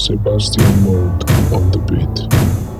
Sebastian Mould on the beat.